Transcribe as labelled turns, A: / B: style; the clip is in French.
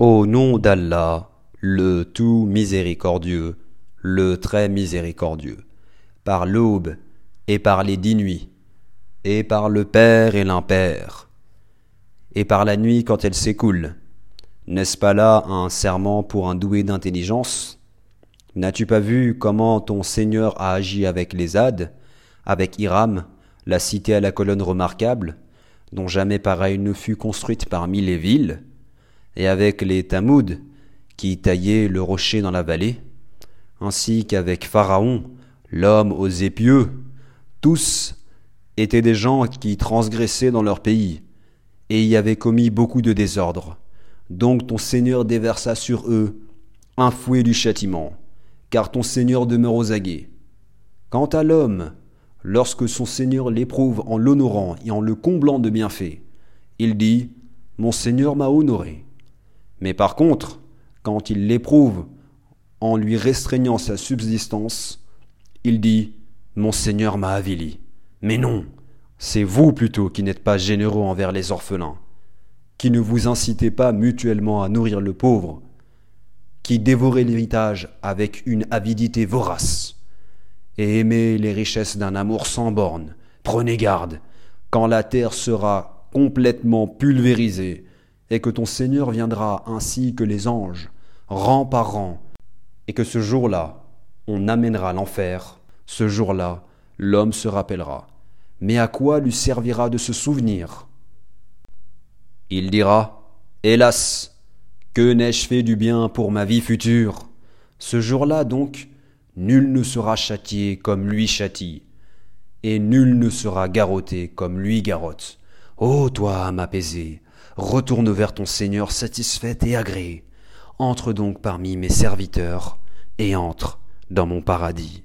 A: Au nom d'Allah, le tout miséricordieux, le très miséricordieux, par l'aube et par les dix nuits, et par le Père et l'Impère, et par la nuit quand elle s'écoule. N'est-ce pas là un serment pour un doué d'intelligence? N'as-tu pas vu comment ton Seigneur a agi avec les Hades, avec Hiram, la cité à la colonne remarquable, dont jamais pareille ne fut construite parmi les villes? Et avec les Tamouds qui taillaient le rocher dans la vallée, ainsi qu'avec Pharaon, l'homme aux épieux, tous étaient des gens qui transgressaient dans leur pays, et y avaient commis beaucoup de désordre. Donc ton Seigneur déversa sur eux un fouet du châtiment, car ton Seigneur demeure aux aguets. Quant à l'homme, lorsque son Seigneur l'éprouve en l'honorant et en le comblant de bienfaits, il dit Mon Seigneur m'a honoré. Mais par contre, quand il l'éprouve en lui restreignant sa subsistance, il dit Mon Seigneur m'a avili. Mais non, c'est vous plutôt qui n'êtes pas généreux envers les orphelins, qui ne vous incitez pas mutuellement à nourrir le pauvre, qui dévorez l'héritage avec une avidité vorace, et aimez les richesses d'un amour sans borne. Prenez garde, quand la terre sera complètement pulvérisée, et que ton Seigneur viendra ainsi que les anges, rang par rang, et que ce jour-là, on amènera l'enfer, ce jour-là, l'homme se rappellera. Mais à quoi lui servira de se souvenir? Il dira, Hélas, que n'ai-je fait du bien pour ma vie future? Ce jour-là donc, nul ne sera châtié comme lui châtie, et nul ne sera garrotté comme lui garrotte. Ô toi, âme apaisée, Retourne vers ton Seigneur satisfaite et agréée. Entre donc parmi mes serviteurs et entre dans mon paradis.